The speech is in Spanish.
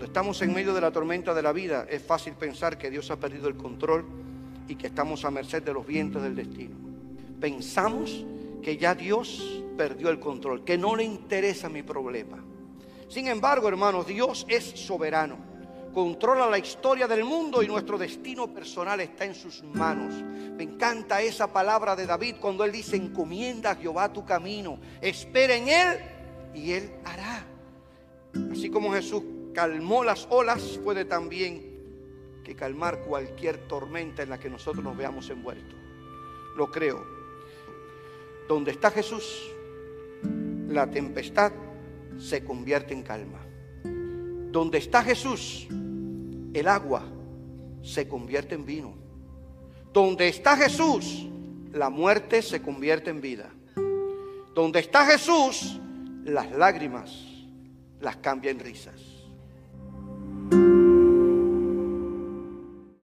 cuando estamos en medio de la tormenta de la vida es fácil pensar que Dios ha perdido el control y que estamos a merced de los vientos del destino. Pensamos que ya Dios perdió el control, que no le interesa mi problema. Sin embargo, hermanos, Dios es soberano, controla la historia del mundo y nuestro destino personal está en sus manos. Me encanta esa palabra de David cuando él dice, encomienda a Jehová tu camino, espera en él y él hará. Así como Jesús calmó las olas, puede también que calmar cualquier tormenta en la que nosotros nos veamos envueltos. Lo creo. Donde está Jesús, la tempestad se convierte en calma. Donde está Jesús, el agua se convierte en vino. Donde está Jesús, la muerte se convierte en vida. Donde está Jesús, las lágrimas las cambia en risas.